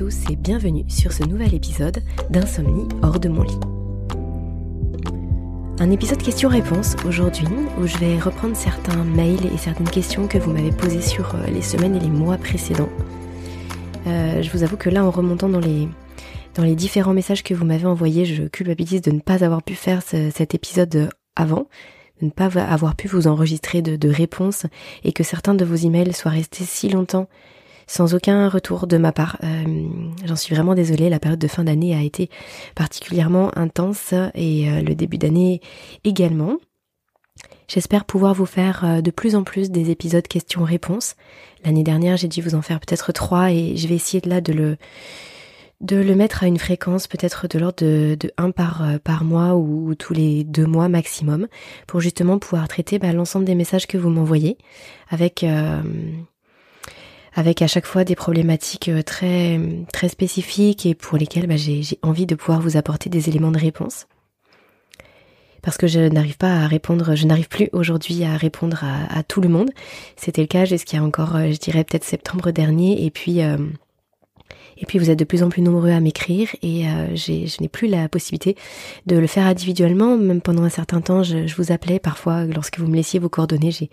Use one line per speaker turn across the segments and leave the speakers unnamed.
Et bienvenue sur ce nouvel épisode d'Insomnie hors de mon lit. Un épisode questions-réponses aujourd'hui où je vais reprendre certains mails et certaines questions que vous m'avez posées sur euh, les semaines et les mois précédents. Euh, je vous avoue que là, en remontant dans les, dans les différents messages que vous m'avez envoyés, je culpabilise de ne pas avoir pu faire cet épisode avant, de ne pas avoir pu vous enregistrer de, de réponses et que certains de vos emails soient restés si longtemps sans aucun retour de ma part. Euh, j'en suis vraiment désolée, la période de fin d'année a été particulièrement intense et euh, le début d'année également. J'espère pouvoir vous faire euh, de plus en plus des épisodes questions-réponses. L'année dernière, j'ai dû vous en faire peut-être trois et je vais essayer de là de le de le mettre à une fréquence peut-être de l'ordre de, de 1 par, par mois ou, tous les deux mois maximum pour justement pouvoir traiter bah, l'ensemble des messages que vous m'envoyez avec avec à chaque fois des problématiques euh, très très spécifiques et pour lesquelles bah, j'ai envie de pouvoir vous apporter des éléments de réponse. Parce que je n'arrive pas à répondre, je n'arrive plus aujourd'hui à répondre à, tout le monde. C'était le cas jusqu'à encore, euh, je dirais peut-être septembre dernier, et puis euh, et puis vous êtes de plus en plus nombreux à m'écrire et euh, je n'ai plus la possibilité de le faire individuellement. Même pendant un certain temps, je, je vous appelais parfois lorsque vous me laissiez vos coordonnées. je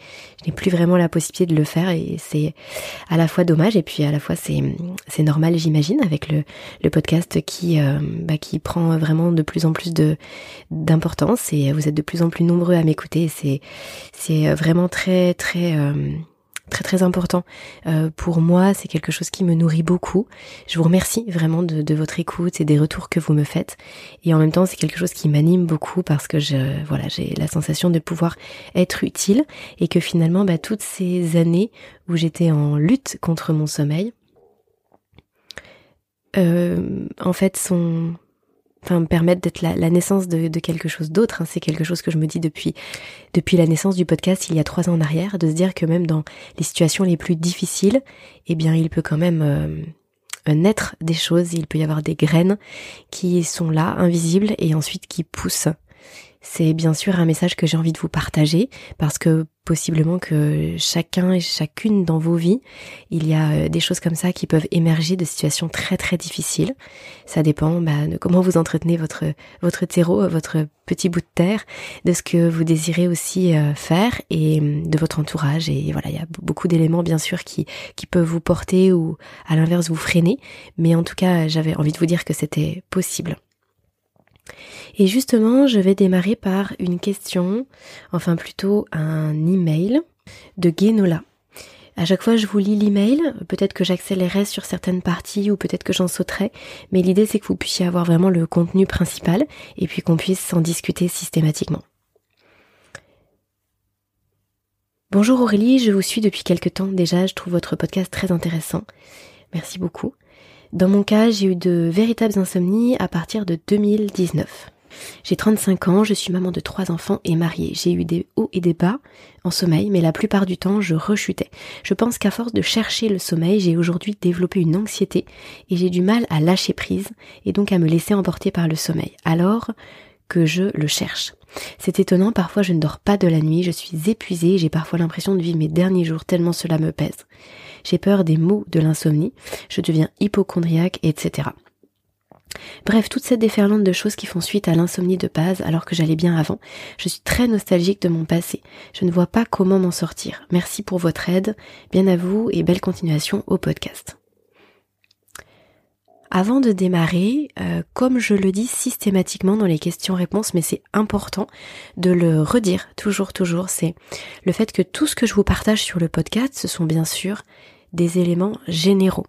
n'ai plus vraiment la possibilité de le faire et c'est à la fois dommage et puis à la fois c'est normal, j'imagine, avec le, le podcast qui euh, bah, qui prend vraiment de plus en plus d'importance et vous êtes de plus en plus nombreux à m'écouter. C'est vraiment très très euh, très très important euh, pour moi. C'est quelque chose qui me nourrit beaucoup. Je vous remercie vraiment de, votre écoute et des retours que vous me faites. Et en même temps, c'est quelque chose qui m'anime beaucoup parce que voilà, j'ai la sensation de pouvoir être utile et que finalement, bah, toutes ces années où j'étais en lutte contre mon sommeil, euh, en fait, sont enfin me permettre d'être la, naissance de, quelque chose d'autre. Hein. C'est quelque chose que je me dis depuis depuis la naissance du podcast il y a trois ans en arrière, de se dire que même dans les situations les plus difficiles, eh bien il peut quand même euh, naître des choses, il peut y avoir des graines qui sont là, invisibles, et ensuite qui poussent c'est bien sûr un message que j'ai envie de vous partager parce que possiblement que chacun et chacune dans vos vies, il y a euh, des choses comme ça qui peuvent émerger de situations très très difficiles. Ça dépend bah, de comment vous entretenez votre votre terreau, votre petit bout de terre, de ce que vous désirez aussi euh, faire et hum, de votre entourage. Et voilà, il y a beaucoup d'éléments bien sûr qui qui peuvent vous porter ou à l'inverse vous freiner. Mais en tout cas, j'avais envie de vous dire que c'était possible. Et justement, je vais démarrer par une question, enfin plutôt un email de Genola. À chaque fois, je vous lis l'email. Peut-être que j'accélérerai sur certaines parties ou peut-être que j'en sauterai. Mais l'idée, c'est que vous puissiez avoir vraiment le contenu principal et puis qu'on puisse s'en discuter systématiquement. Bonjour Aurélie, je vous suis depuis quelque temps déjà. Je trouve votre podcast très intéressant. Merci beaucoup. Dans mon cas, j'ai eu de véritables insomnies à partir de 2019. J'ai 35 ans, je suis maman de trois enfants et mariée. J'ai eu des hauts et des bas en sommeil, mais la plupart du temps, je rechutais. Je pense qu'à force de chercher le sommeil, j'ai aujourd'hui développé une anxiété et j'ai du mal à lâcher prise et donc à me laisser emporter par le sommeil. Alors que je le cherche. C'est étonnant, parfois je ne dors pas de la nuit, je suis épuisée, j'ai parfois l'impression de vivre mes derniers jours tellement cela me pèse. J'ai peur des maux de l'insomnie, je deviens hypochondriaque, etc. Bref, toute cette déferlante de choses qui font suite à l'insomnie de base alors que j'allais bien avant, je suis très nostalgique de mon passé. Je ne vois pas comment m'en sortir. Merci pour votre aide, bien à vous et belle continuation au podcast. Avant de démarrer, euh, comme je le dis systématiquement dans les questions-réponses, mais c'est important de le redire toujours, toujours, c'est le fait que tout ce que je vous partage sur le podcast, ce sont bien sûr des éléments généraux.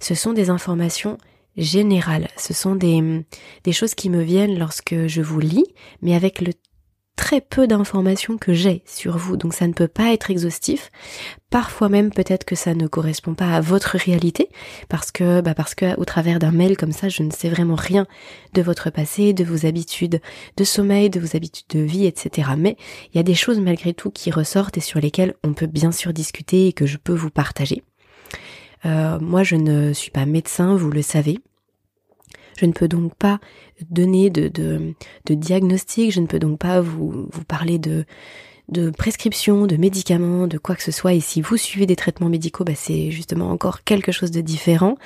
Ce sont des informations générales. Ce sont des, des choses qui me viennent lorsque je vous lis, mais avec le très peu d'informations que j'ai sur vous, donc ça ne peut pas être exhaustif. Parfois même peut-être que ça ne correspond pas à votre réalité, parce que bah parce que au travers d'un mail comme ça, je ne sais vraiment rien de votre passé, de vos habitudes de sommeil, de vos habitudes de vie, etc. Mais il y a des choses malgré tout qui ressortent et sur lesquelles on peut bien sûr discuter et que je peux vous partager. Euh, moi, je ne suis pas médecin, vous le savez. Je ne peux donc pas donner de, diagnostic, je ne peux donc pas vous, parler de, de prescription, de médicaments, de quoi que ce soit. Et si vous suivez des traitements médicaux, bah, c'est justement encore quelque chose de différent.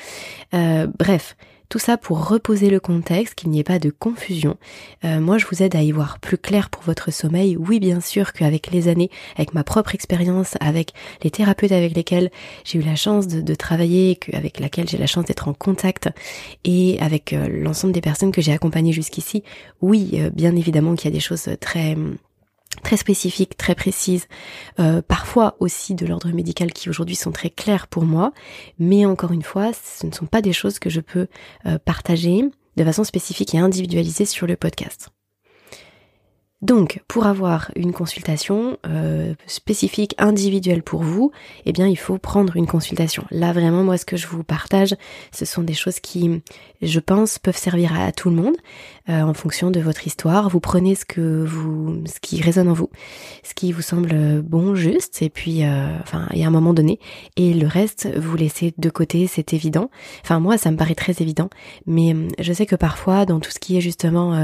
Euh, bref, tout ça pour reposer le contexte, qu'il n'y ait pas de confusion. Euh, moi, je vous aide à y voir plus clair pour votre sommeil. Oui, bien sûr qu'avec les années, avec ma propre expérience, avec les thérapeutes avec lesquels j'ai eu la chance de, travailler, avec laquelle j'ai la chance d'être en contact, et avec euh, l'ensemble des personnes que j'ai accompagnées jusqu'ici, oui, euh, bien évidemment qu'il y a des choses très très spécifiques, très précises, euh, parfois aussi de l'ordre médical qui aujourd'hui sont très claires pour moi, mais encore une fois, ce ne sont pas des choses que je peux euh, partager de façon spécifique et individualisée sur le podcast. Donc, pour avoir une consultation euh, spécifique, individuelle pour vous, eh bien, il faut prendre une consultation. Là, vraiment, moi, ce que je vous partage, ce sont des choses qui, je pense, peuvent servir à, tout le monde euh, en fonction de votre histoire. Vous prenez ce que vous, ce qui résonne en vous, ce qui vous semble bon, juste, et puis, euh, enfin, y a un moment donné, et le reste, vous laissez de côté, c'est évident. Enfin, moi, ça me paraît très évident, mais je sais que parfois, dans tout ce qui est justement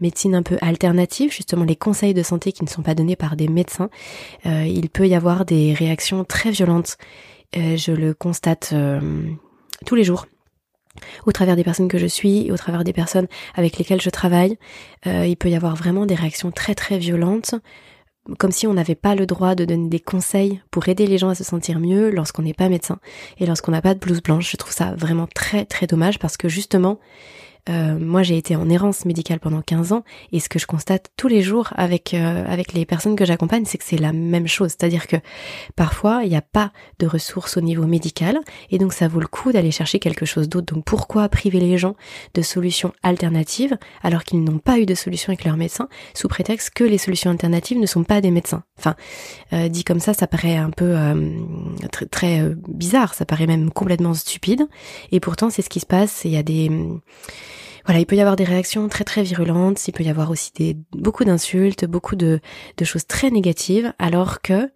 médecine un peu alternative, justement les conseils de santé qui ne sont pas donnés par des médecins, euh, il peut y avoir des réactions très violentes. Euh, je le constate euh, tous les jours au travers des personnes que je suis et au travers des personnes avec lesquelles je travaille. il peut y avoir vraiment des réactions très très violentes comme si on n'avait pas le droit de donner des conseils pour aider les gens à se sentir mieux lorsqu'on n'est pas médecin et lorsqu'on n'a pas de blouse blanche. Je trouve ça vraiment très très dommage parce que justement, euh, moi, j'ai été en errance médicale pendant 15 ans et ce que je constate tous les jours avec euh, avec les personnes que j'accompagne, c'est que c'est la même chose. C'est-à-dire que parfois, il n'y a pas de ressources au niveau médical et donc ça vaut le coup d'aller chercher quelque chose d'autre. Donc pourquoi priver les gens de solutions alternatives alors qu'ils n'ont pas eu de solution avec leur médecin sous prétexte que les solutions alternatives ne sont pas des médecins? Enfin, euh, dit comme ça, ça paraît un peu très, très bizarre, ça paraît même complètement stupide et pourtant c'est ce qui se passe. Il y a des voilà, il peut y avoir des réactions très très virulentes, il peut y avoir aussi des, beaucoup d'insultes, beaucoup de, choses très négatives, alors que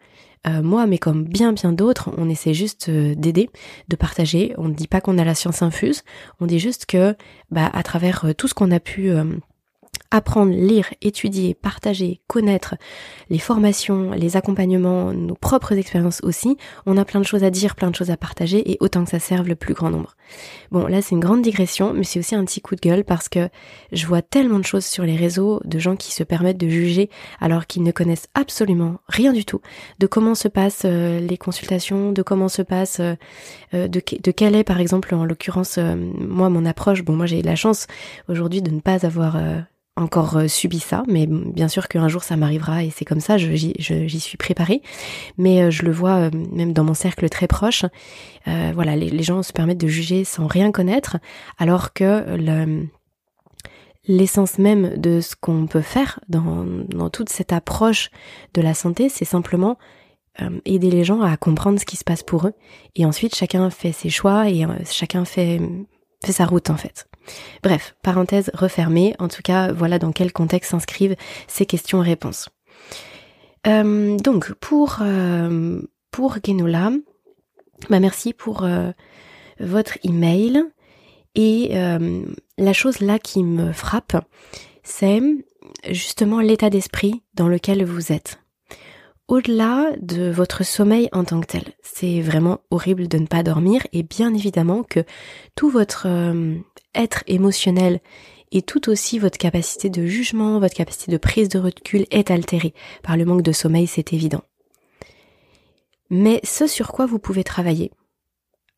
euh, moi, mais comme bien bien d'autres, on essaie juste euh, d'aider, de partager. On ne dit pas qu'on a la science infuse, on dit juste que, bah, à travers euh, tout ce qu'on a pu apprendre, lire, étudier, partager, connaître les formations, les accompagnements, nos propres expériences aussi. On a plein de choses à dire, plein de choses à partager et autant que ça serve le plus grand nombre. Bon, là c'est une grande digression, mais c'est aussi un petit coup de gueule parce que je vois tellement de choses sur les réseaux de gens qui se permettent de juger alors qu'ils ne connaissent absolument rien du tout de comment se passent euh, les consultations, de comment se passe, euh, euh, de, de quelle est par exemple en l'occurrence moi mon approche. Bon, moi j'ai la chance aujourd'hui de ne pas avoir encore euh, subi ça, mais bien sûr qu'un jour ça m'arrivera et c'est comme ça, j'y suis préparée. Mais euh, je le vois euh, même dans mon cercle très proche. voilà, les, gens se permettent de juger sans rien connaître, alors que l'essence même de ce qu'on peut faire dans, toute cette approche de la santé, c'est simplement aider les gens à comprendre ce qui se passe pour eux. Et ensuite, chacun fait ses choix et chacun fait sa route en fait. Bref, parenthèse refermée, en tout cas voilà dans quel contexte s'inscrivent ces questions-réponses. Euh, donc pour, euh, pour Genola, bah merci pour euh, votre email et la chose là qui me frappe, c'est justement l'état d'esprit dans lequel vous êtes au-delà de votre sommeil en tant que tel. C'est vraiment horrible de ne pas dormir et bien évidemment que tout votre être émotionnel et tout aussi votre capacité de jugement, votre capacité de prise de recul est altérée par le manque de sommeil, c'est évident. Mais ce sur quoi vous pouvez travailler,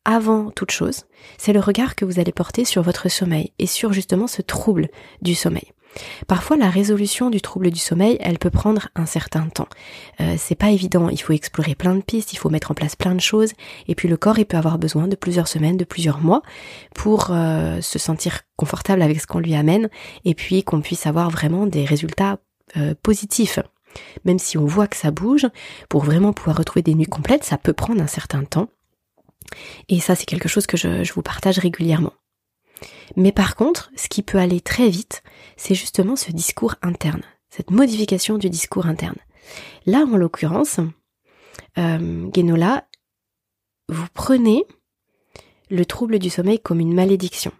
avant toute chose, c'est le regard que vous allez porter sur votre sommeil et sur justement ce trouble du sommeil. Parfois, la résolution du trouble du sommeil, elle peut prendre un certain temps. Euh, c'est pas évident. Il faut explorer plein de pistes, il faut mettre en place plein de choses, et puis le corps, il peut avoir besoin de plusieurs semaines, de plusieurs mois, pour euh, se sentir confortable avec ce qu'on lui amène, et puis qu'on puisse avoir vraiment des résultats euh, positifs. Même si on voit que ça bouge, pour vraiment pouvoir retrouver des nuits complètes, ça peut prendre un certain temps. Et ça, c'est quelque chose que je vous partage régulièrement. Mais par contre, ce qui peut aller très vite, c'est justement ce discours interne, cette modification du discours interne. Là, en l'occurrence, euh, Genola, vous prenez le trouble du sommeil comme une malédiction.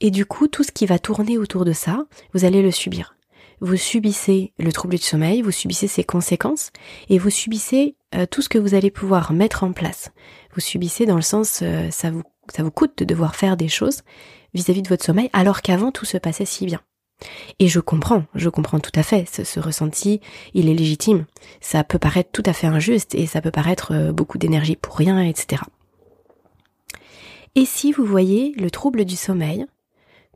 Et du coup, tout ce qui va tourner autour de ça, vous allez le subir. vous subissez le trouble du sommeil, vous subissez ses conséquences et vous subissez euh, tout ce que vous allez pouvoir mettre en place. Vous subissez dans le sens euh, ça vous ça vous coûte de devoir faire des choses vis-à-vis de votre sommeil alors qu'avant tout se passait si bien. Et je comprends, je comprends tout à fait ce, ressenti, il est légitime. Ça peut paraître tout à fait injuste et ça peut paraître euh, beaucoup d'énergie pour rien, etc. Et si vous voyez le trouble du sommeil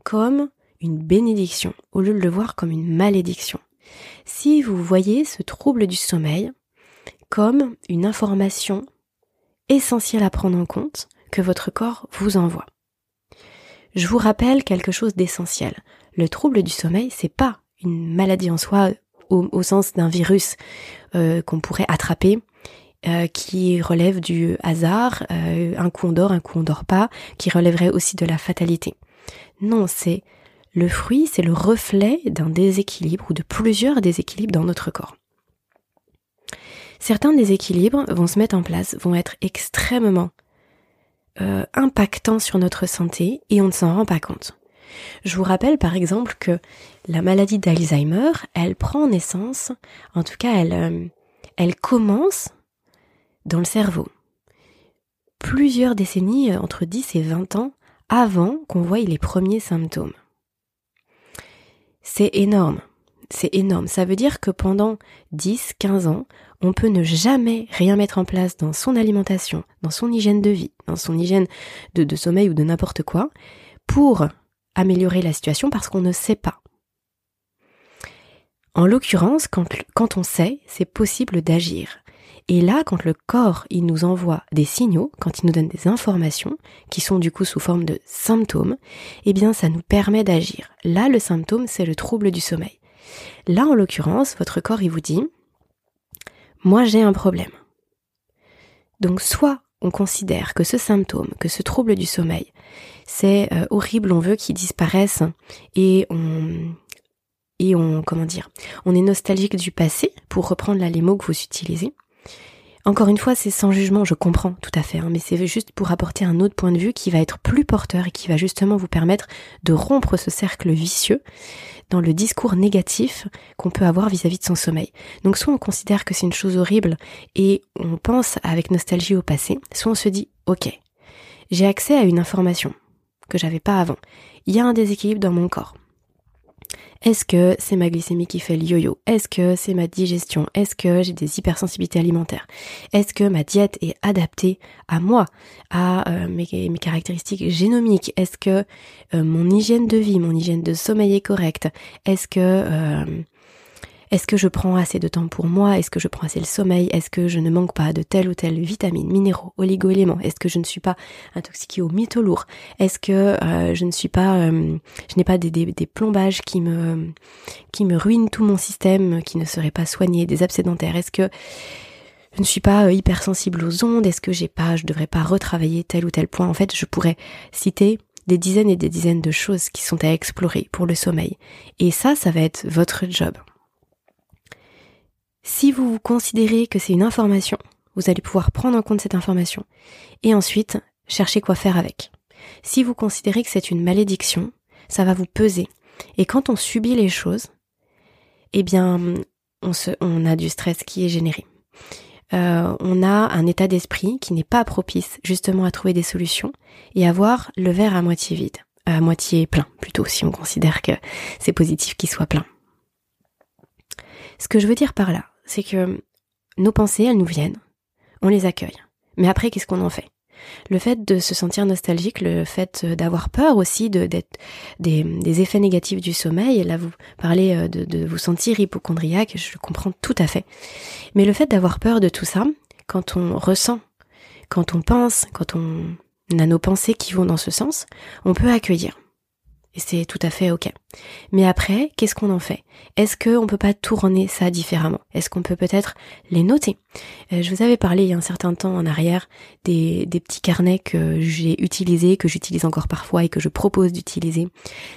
comme une bénédiction au lieu de le voir comme une malédiction? Si vous voyez ce trouble du sommeil comme une information essentielle à prendre en compte que votre corps vous envoie. Je vous rappelle quelque chose d'essentiel. Le trouble du sommeil, c'est pas une maladie en soi au, sens d'un virus euh, qu'on pourrait attraper, euh, qui relève du hasard, euh, un coup on dort, un coup on dort pas, qui relèverait aussi de la fatalité. Non, c'est le fruit, c'est le reflet d'un déséquilibre ou de plusieurs déséquilibres dans notre corps. Certains déséquilibres vont se mettre en place, vont être extrêmement euh, impactants sur notre santé et on ne s'en rend pas compte. Je vous rappelle par exemple que la maladie d'Alzheimer, elle prend naissance, en tout cas elle, euh, elle commence dans le cerveau. Plusieurs décennies, euh, entre 10 et 20 ans avant qu'on voie les premiers symptômes. C'est énorme. C'est énorme. Ça veut dire que pendant 10, 15 ans, on peut ne jamais rien mettre en place dans son alimentation, dans son hygiène de vie, dans son hygiène de, sommeil ou de n'importe quoi, pour améliorer la situation parce qu'on ne sait pas. En l'occurrence, quand, quand on sait, c'est possible d'agir. Et là, quand le corps, il nous envoie des signaux, quand il nous donne des informations, qui sont du coup sous forme de symptômes, eh bien, ça nous permet d'agir. Là, le symptôme, c'est le trouble du sommeil. Là, en l'occurrence, votre corps, il vous dit, moi, j'ai un problème. Donc, soit on considère que ce symptôme, que ce trouble du sommeil, c'est euh, horrible, on veut qu'il disparaisse et on et on comment dire, on est nostalgique du passé pour reprendre là les mots que vous utilisez. Encore une fois, c'est sans jugement, je comprends tout à fait, hein, mais c'est juste pour apporter un autre point de vue qui va être plus porteur et qui va justement vous permettre de rompre ce cercle vicieux dans le discours négatif qu'on peut avoir vis-à-vis de son sommeil. Donc soit on considère que c'est une chose horrible et on pense avec nostalgie au passé, soit on se dit ok, j'ai accès à une information que j'avais pas avant. Il y a un déséquilibre dans mon corps. Est-ce que c'est ma glycémie qui fait le yo-yo? Est-ce que c'est ma digestion? Est-ce que j'ai des hypersensibilités alimentaires? Est-ce que ma diète est adaptée à moi, à euh, mes, caractéristiques génomiques? Est-ce que euh, mon hygiène de vie, mon hygiène de sommeil est correcte? Est-ce que euh, est-ce que je prends assez de temps pour moi? Est-ce que je prends assez le sommeil? Est-ce que je ne manque pas de telle ou telle vitamine, minéraux, oligo-éléments? Est-ce que je ne suis pas intoxiquée aux métaux lourds Est-ce que euh, je ne suis pas, euh, je n'ai pas des, plombages qui me qui me ruinent tout mon système, qui ne seraient pas soignés, des absédentaires? Est-ce que je ne suis pas euh, hypersensible aux ondes? Est-ce que j'ai pas, je devrais pas retravailler tel ou tel point? En fait, je pourrais citer des dizaines et des dizaines de choses qui sont à explorer pour le sommeil. Et ça, ça va être votre job. Si vous considérez que c'est une information, vous allez pouvoir prendre en compte cette information et ensuite chercher quoi faire avec. Si vous considérez que c'est une malédiction, ça va vous peser. Et quand on subit les choses, eh bien, on, a du stress qui est généré. Euh, on a un état d'esprit qui n'est pas propice justement à trouver des solutions et à voir le verre à moitié vide, à moitié plein plutôt si on considère que c'est positif qu'il soit plein. Ce que je veux dire par là, c'est que nos pensées, elles nous viennent, on les accueille. Mais après, qu'est-ce qu'on en fait? Le fait de se sentir nostalgique, le fait d'avoir peur aussi de, d'être des, effets négatifs du sommeil, là vous parlez euh, de, de vous sentir hypochondriaque, je le comprends tout à fait. Mais le fait d'avoir peur de tout ça, quand on ressent, quand on pense, quand on a nos pensées qui vont dans ce sens, on peut accueillir. Et c'est tout à fait ok. Mais après, qu'est-ce qu'on en fait? Est-ce qu'on peut pas tourner ça différemment? Est-ce qu'on peut peut-être les noter? Euh, Je vous avais parlé il y a un certain temps en arrière des, petits carnets que j'ai utilisés, que j'utilise encore parfois et que je propose d'utiliser.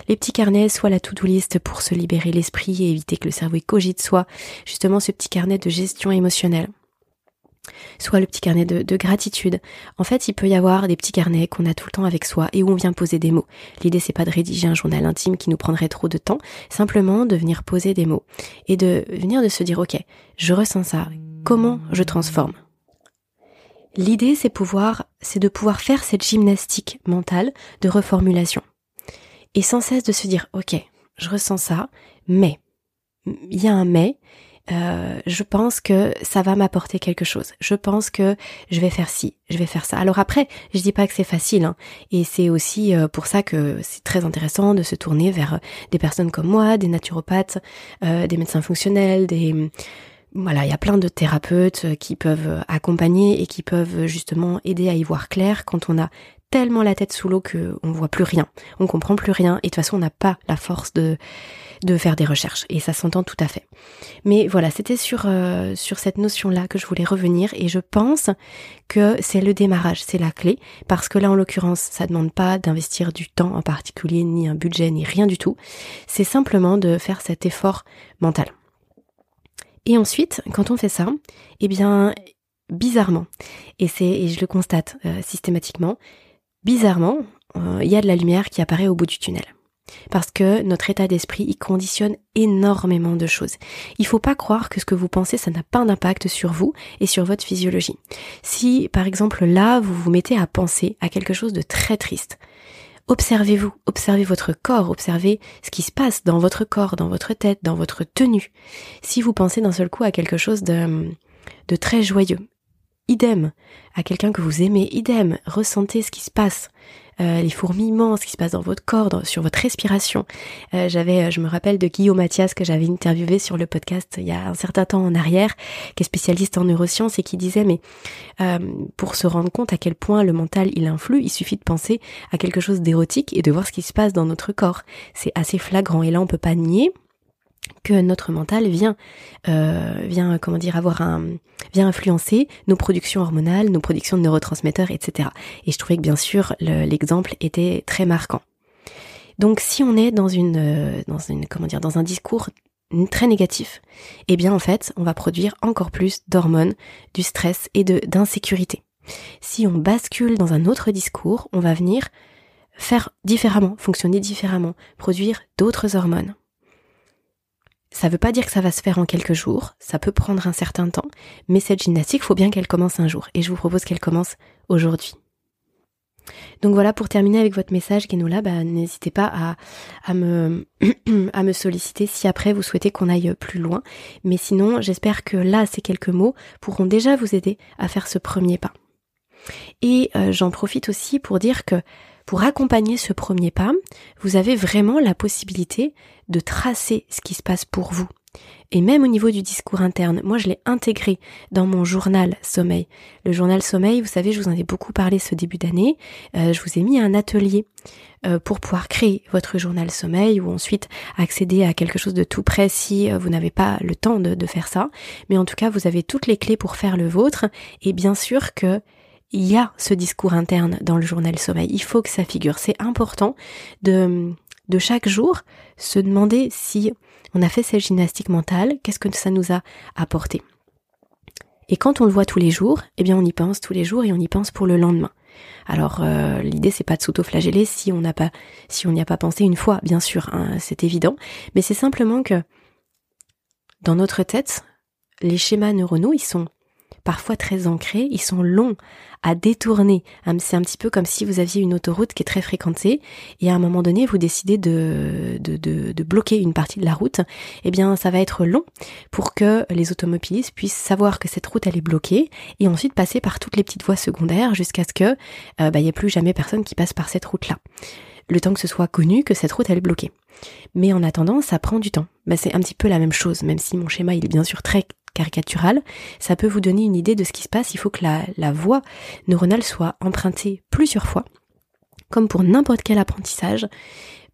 Les petits carnets, soit la to-do list pour se libérer l'esprit et éviter que le cerveau cogite, soit justement ce petit carnet de gestion émotionnelle. Soit le petit carnet de, gratitude. En fait, il peut y avoir des petits carnets qu'on a tout le temps avec soi et où on vient poser des mots. L'idée, c'est pas de rédiger un journal intime qui nous prendrait trop de temps, simplement de venir poser des mots et de venir de se dire, ok, je ressens ça, comment je transforme? L'idée, c'est pouvoir, c'est de pouvoir faire cette gymnastique mentale de reformulation. Et sans cesse de se dire, ok, je ressens ça, mais, il y a un mais, euh, je pense que ça va m'apporter quelque chose. Je pense que je vais faire ci, je vais faire ça. Alors après, je dis pas que c'est facile, hein, et c'est aussi euh, pour ça que c'est très intéressant de se tourner vers des personnes comme moi, des naturopathes, euh, des médecins fonctionnels, des voilà, il y a plein de thérapeutes qui peuvent accompagner et qui peuvent justement aider à y voir clair quand on a tellement la tête sous l'eau que on voit plus rien, on comprend plus rien et de toute façon on n'a pas la force de de faire des recherches et ça s'entend tout à fait. Mais voilà, c'était sur euh, sur cette notion-là que je voulais revenir et je pense que c'est le démarrage, c'est la clé parce que là en l'occurrence, ça demande pas d'investir du temps en particulier ni un budget ni rien du tout. C'est simplement de faire cet effort mental. Et ensuite, quand on fait ça, eh bien bizarrement, et c'est et je le constate euh, systématiquement, bizarrement, euh, il y a de la lumière qui apparaît au bout du tunnel. Parce que notre état d'esprit y conditionne énormément de choses. Il faut pas croire que ce que vous pensez, ça n'a pas d'impact sur vous et sur votre physiologie. Si, par exemple, là, vous vous mettez à penser à quelque chose de très triste, observez-vous, observez votre corps, observez ce qui se passe dans votre corps, dans votre tête, dans votre tenue. Si vous pensez d'un seul coup à quelque chose de très joyeux, idem. À quelqu'un que vous aimez, idem. Ressentez ce qui se passe. Euh, les fourmillements, ce qui se passe dans votre corps, sur votre respiration. Euh, j'avais, euh, je me rappelle de Guillaume Mathias que j'avais interviewé sur le podcast il y a un certain temps en arrière, qui est spécialiste en neurosciences et qui disait mais pour se rendre compte à quel point le mental il influe, il suffit de penser à quelque chose d'érotique et de voir ce qui se passe dans notre corps. C'est assez flagrant et là on peut pas nier que notre mental vient euh, vient influencer nos productions hormonales, nos productions de neurotransmetteurs, etc. Et je trouvais que bien sûr l'exemple était très marquant. Donc si on est dans une euh, dans un discours très négatif, eh bien en fait on va produire encore plus d'hormones, du stress et de d'insécurité. Si on bascule dans un autre discours, on va venir faire différemment, fonctionner différemment, produire d'autres hormones. Ça ne veut pas dire que ça va se faire en quelques jours, ça peut prendre un certain temps, mais cette gymnastique, il faut bien qu'elle commence un jour, et je vous propose qu'elle commence aujourd'hui. Donc voilà, pour terminer avec votre message, Genola, bah, n'hésitez pas à, à, me, à me solliciter si après vous souhaitez qu'on aille plus loin. Mais sinon, j'espère que là, ces quelques mots pourront déjà vous aider à faire ce premier pas. Et euh, j'en profite aussi pour dire que pour accompagner ce premier pas, vous avez vraiment la possibilité de tracer ce qui se passe pour vous. Et même au niveau du discours interne, moi je l'ai intégré dans mon journal sommeil. Le journal sommeil, vous savez, je vous en ai beaucoup parlé ce début d'année. Euh, je vous ai mis un atelier euh, pour pouvoir créer votre journal sommeil ou ensuite accéder à quelque chose de tout près si euh, vous n'avez pas le temps de, de faire ça. Mais en tout cas, vous avez toutes les clés pour faire le vôtre. Et bien sûr que il y a ce discours interne dans le journal sommeil. Il faut que ça figure. C'est important de, chaque jour se demander si on a fait cette gymnastique mentale, qu'est-ce que ça nous a apporté. Et quand on le voit tous les jours, eh bien on y pense tous les jours et on y pense pour le lendemain. Alors euh, l'idée c'est pas de s'auto-flageller si on n'a pas si on n'y a pas pensé une fois, bien sûr, hein, c'est évident, mais c'est simplement que dans notre tête, les schémas neuronaux, ils sont parfois très ancrés, ils sont longs à détourner. C'est un petit peu comme si vous aviez une autoroute qui est très fréquentée et à un moment donné vous décidez de, bloquer une partie de la route. Eh bien ça va être long pour que les automobilistes puissent savoir que cette route elle est bloquée et ensuite passer par toutes les petites voies secondaires jusqu'à ce que euh, bah, il n'y ait plus jamais personne qui passe par cette route-là le temps que ce soit connu que cette route elle est bloquée. Mais en attendant, ça prend du temps. Bah, c'est un petit peu la même chose, même si mon schéma est bien sûr très caricatural, ça peut vous donner une idée de ce qui se passe. Il faut que la, voie neuronale soit empruntée plusieurs fois, comme pour n'importe quel apprentissage,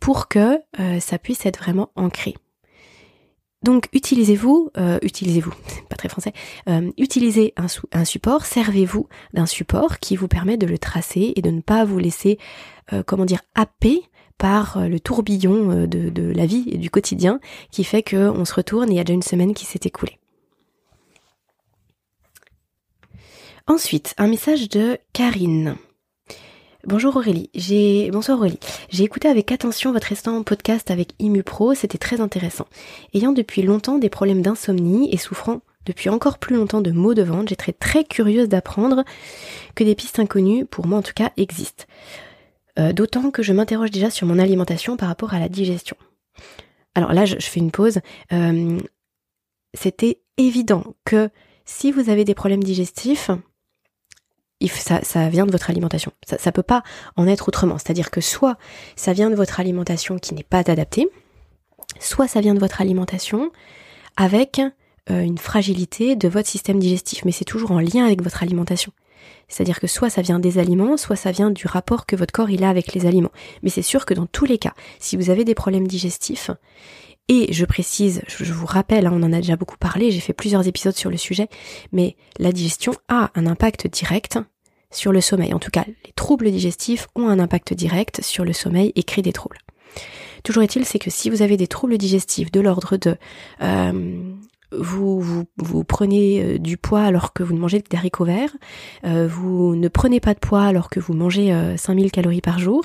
pour que euh, ça puisse être vraiment ancré. Donc utilisez-vous, euh, utilisez-vous, pas très français, euh, utilisez un, un support, servez-vous d'un support qui vous permet de le tracer et de ne pas vous laisser, comment dire, happer par le tourbillon de, de, la vie et du quotidien qui fait qu'on se retourne et il y a déjà une semaine qui s'est écoulée. Ensuite, un message de Karine. Bonjour Aurélie, j'ai bonsoir Aurélie. J'ai écouté avec attention votre récent podcast avec ImuPro, c'était très intéressant. Ayant depuis longtemps des problèmes d'insomnie et souffrant depuis encore plus longtemps de maux de ventre, j'étais très curieuse d'apprendre que des pistes inconnues, pour moi en tout cas, existent. Euh, d'autant que je m'interroge déjà sur mon alimentation par rapport à la digestion. Alors là, je, fais une pause. Euh, c'était évident que si vous avez des problèmes digestifs, ça, vient de votre alimentation. Ça, ça peut pas en être autrement. C'est-à-dire que soit ça vient de votre alimentation qui n'est pas adaptée, soit ça vient de votre alimentation avec euh, une fragilité de votre système digestif. Mais c'est toujours en lien avec votre alimentation. C'est-à-dire que soit ça vient des aliments, soit ça vient du rapport que votre corps il a avec les aliments. Mais c'est sûr que dans tous les cas, si vous avez des problèmes digestifs, et je précise, je vous rappelle, hein, on en a déjà beaucoup parlé, j'ai fait plusieurs épisodes sur le sujet, mais la digestion a un impact direct sur le sommeil. En tout cas, les troubles digestifs ont un impact direct sur le sommeil et créent des troubles. Toujours est-il, c'est que si vous avez des troubles digestifs de l'ordre de euh, vous, prenez euh, du poids alors que vous ne mangez que des haricots verts, euh, vous ne prenez pas de poids alors que vous mangez 5000 euh, calories par jour,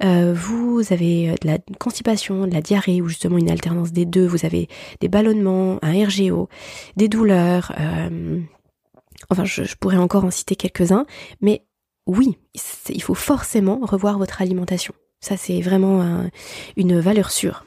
vous avez de la constipation, de la diarrhée ou justement une alternance des deux, vous avez des ballonnements, un RGO, des douleurs, enfin je, je, pourrais encore en citer quelques-uns, mais oui, il faut forcément revoir votre alimentation. Ça c'est vraiment une valeur sûre.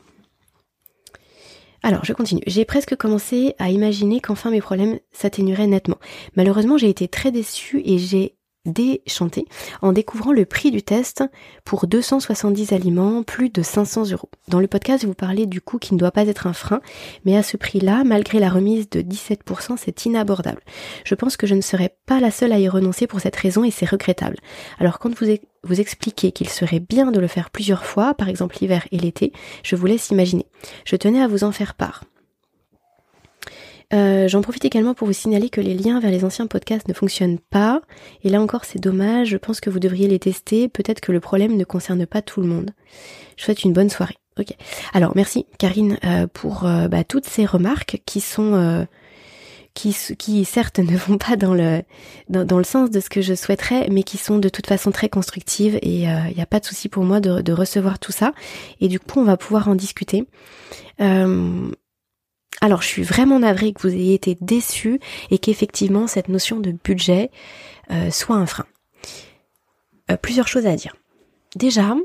Alors, je continue. J'ai presque commencé à imaginer qu'enfin mes problèmes s'atténueraient nettement. Malheureusement, j'ai été très déçue et j'ai déchanté en découvrant le prix du test pour 270 aliments, plus de 500 euros. Dans le podcast, vous parlez du coût qui ne doit pas être un frein, mais à ce prix-là, malgré la remise de 17%, c'est inabordable. Je pense que je ne serai pas la seule à y renoncer pour cette raison et c'est regrettable. Alors quand vous, vous expliquez qu'il serait bien de le faire plusieurs fois, par exemple l'hiver et l'été, je vous laisse imaginer. Je tenais à vous en faire part. Euh, j'en profite également pour vous signaler que les liens vers les anciens podcasts ne fonctionnent pas. Et là encore, c'est dommage. Je pense que vous devriez les tester. Peut-être que le problème ne concerne pas tout le monde. Je souhaite une bonne soirée. Ok. Alors, merci Karine euh, pour euh, bah, toutes ces remarques qui sont qui, qui certes ne vont pas dans le dans, le sens de ce que je souhaiterais, mais qui sont de toute façon très constructives. Et il n'y a pas de souci pour moi de, recevoir tout ça. Et du coup, on va pouvoir en discuter. Alors je suis vraiment navrée que vous ayez été déçu et qu'effectivement cette notion de budget euh, soit un frein. Euh, plusieurs choses à dire. Déjà,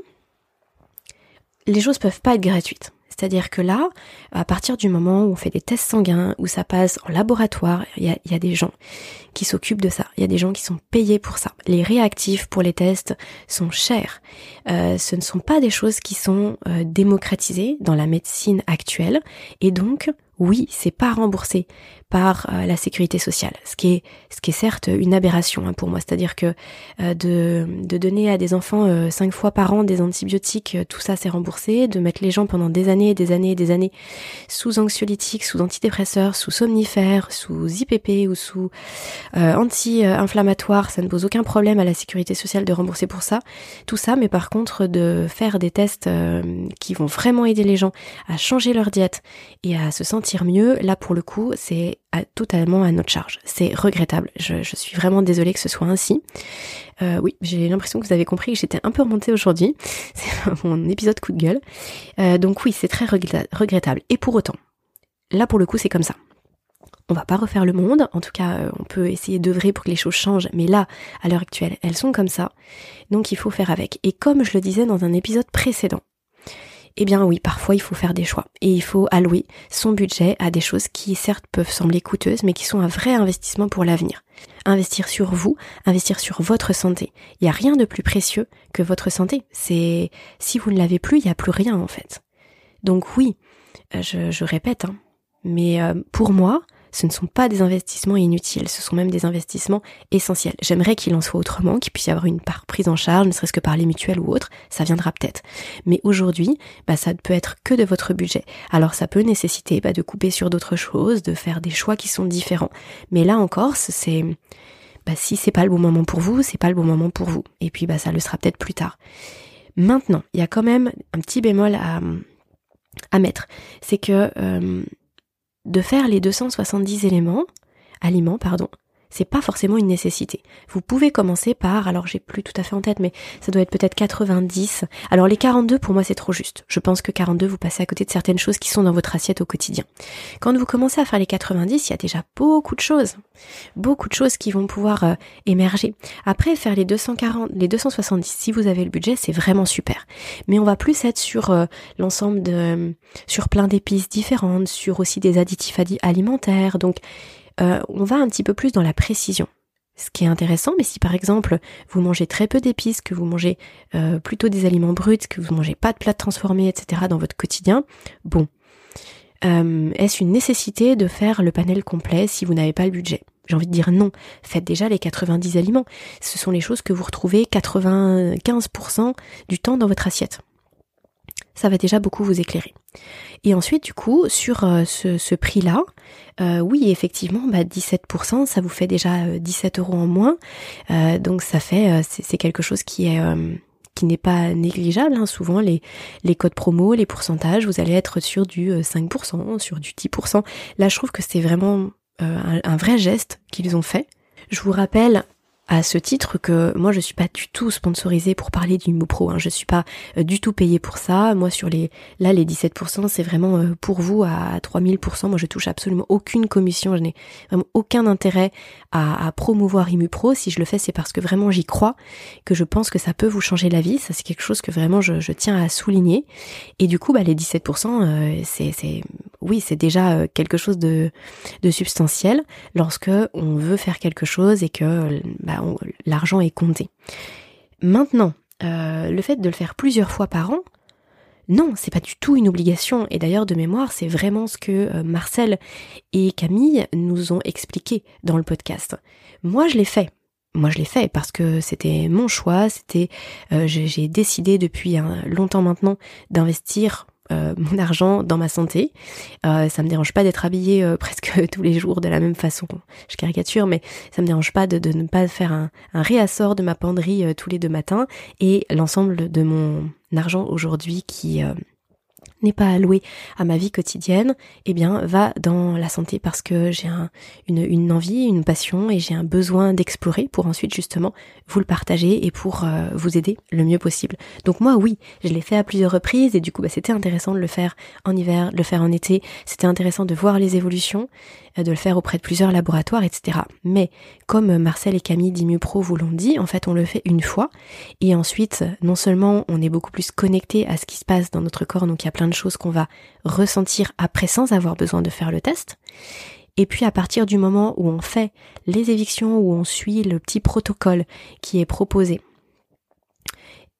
les choses peuvent pas être gratuites. C'est-à-dire que là, à partir du moment où on fait des tests sanguins, où ça passe en laboratoire, il y a, des gens qui s'occupent de ça. Il y a des gens qui sont payés pour ça. Les réactifs pour les tests sont chers. Euh, ce ne sont pas des choses qui sont démocratisées dans la médecine actuelle. Et donc, oui, c'est pas remboursé par euh, la sécurité sociale, ce qui est certes une aberration hein, pour moi, c'est-à-dire que euh, de, de donner à des enfants euh, cinq fois par an des antibiotiques, tout ça c'est remboursé, de mettre les gens pendant des années et des années et des années sous anxiolytiques, sous antidépresseurs, sous somnifères, sous IPP ou sous anti-inflammatoires, ça ne pose aucun problème à la sécurité sociale de rembourser pour ça, tout ça, mais par contre de faire des tests qui vont vraiment aider les gens à changer leur diète et à se sentir mieux, là pour le coup, c'est totalement à notre charge. C'est regrettable. Je, suis vraiment désolée que ce soit ainsi. Euh, oui, j'ai l'impression que vous avez compris que j'étais un peu remontée aujourd'hui. C'est mon épisode coup de gueule. Euh, donc oui, c'est très regrettable. Et pour autant, là pour le coup, c'est comme ça. On va pas refaire le monde, en tout cas, euh, on peut essayer d'œuvrer pour que les choses changent, mais là, à l'heure actuelle, elles sont comme ça. Donc il faut faire avec. Et comme je le disais dans un épisode précédent, eh bien oui, parfois il faut faire des choix et il faut allouer son budget à des choses qui certes peuvent sembler coûteuses mais qui sont un vrai investissement pour l'avenir. Investir sur vous, investir sur votre santé. Il n'y a rien de plus précieux que votre santé. C'est si vous ne l'avez plus, il n'y a plus rien en fait. Donc oui, je, je répète, hein, mais euh, pour moi, ce ne sont pas des investissements inutiles, ce sont même des investissements essentiels. J'aimerais qu'il en soit autrement, qu'il puisse y avoir une part prise en charge, ne serait-ce que par les mutuelles ou autres, ça viendra peut-être. Mais aujourd'hui, bah, ça ne peut être que de votre budget. Alors ça peut nécessiter bah, de couper sur d'autres choses, de faire des choix qui sont différents. Mais là encore, c'est bah, si c'est pas le bon moment pour vous, c'est pas le bon moment pour vous. Et puis bah ça le sera peut-être plus tard. Maintenant, il y a quand même un petit bémol à, mettre, c'est que euh, de faire les 270 éléments, aliments, pardon, c'est pas forcément une nécessité. Vous pouvez commencer par, alors j'ai plus tout à fait en tête, mais ça doit être peut-être 90. Alors les 42 pour moi c'est trop juste. Je pense que 42 vous passez à côté de certaines choses qui sont dans votre assiette au quotidien. Quand vous commencez à faire les 90, il y a déjà beaucoup de choses, beaucoup de choses qui vont pouvoir euh, émerger. Après faire les 240, les 270, si vous avez le budget, c'est vraiment super. Mais on va plus être sur euh, l'ensemble de, sur plein d'épices différentes, sur aussi des additifs alimentaires. Donc euh, on va un petit peu plus dans la précision. Ce qui est intéressant, mais si par exemple vous mangez très peu d'épices, que vous mangez euh, plutôt des aliments bruts, que vous mangez pas de plats transformés, etc. dans votre quotidien, bon, euh, est-ce une nécessité de faire le panel complet si vous n'avez pas le budget? J'ai envie de dire non. Faites déjà les 90 aliments. Ce sont les choses que vous retrouvez 95% du temps dans votre assiette ça va déjà beaucoup vous éclairer. Et ensuite, du coup, sur euh, ce, prix-là, euh, oui, effectivement, bah, 17%, ça vous fait déjà 17 euh, euros en moins. donc ça fait, c'est quelque chose qui est qui n'est pas négligeable. Hein. Souvent, les, codes promo, les pourcentages, vous allez être sur du 5%, sur du 10%. Là, je trouve que c'est vraiment un vrai geste qu'ils ont fait. Je vous rappelle à ce titre que moi je suis pas du tout sponsorisée pour parler du Pro, hein. je suis pas euh, du tout payée pour ça. Moi sur les là les 17% c'est vraiment euh, pour vous à 3000%. Moi je touche absolument aucune commission, je n'ai vraiment aucun intérêt à, promouvoir Pro. Si je le fais c'est parce que vraiment j'y crois, que je pense que ça peut vous changer la vie. Ça c'est quelque chose que vraiment je, tiens à souligner. Et du coup bah les 17% euh, c'est c'est oui c'est déjà quelque chose de de substantiel lorsque on veut faire quelque chose et que bah, l'argent est compté. Maintenant, euh, le fait de le faire plusieurs fois par an, non, c'est pas du tout une obligation. Et d'ailleurs, de mémoire, c'est vraiment ce que euh, Marcel et Camille nous ont expliqué dans le podcast. Moi, je l'ai fait. Moi, je l'ai fait parce que c'était mon choix. C'était, euh, j'ai décidé depuis longtemps maintenant d'investir euh, mon argent dans ma santé. Euh, ça me dérange pas d'être habillée euh, presque tous les jours de la même façon. Je caricature, mais ça me dérange pas de, ne pas faire un, un, réassort de ma penderie tous les deux matins et l'ensemble de mon argent aujourd'hui qui n'est pas alloué à ma vie quotidienne, eh bien, va dans la santé parce que j'ai un, une, envie, une passion et j'ai un besoin d'explorer pour ensuite justement vous le partager et pour euh, vous aider le mieux possible. Donc moi, oui, je l'ai fait à plusieurs reprises et du coup, bah, c'était intéressant de le faire en hiver, de le faire en été. C'était intéressant de voir les évolutions euh, de le faire auprès de plusieurs laboratoires, etc. Mais comme Marcel et Camille d'ImuPro vous l'ont dit, en fait on le fait une fois et ensuite non seulement on est beaucoup plus connecté à ce qui se passe dans notre corps, donc il plein de choses qu'on va ressentir après sans avoir besoin de faire le test. Et puis à partir du moment où on fait les évictions, où on suit le petit protocole qui est proposé,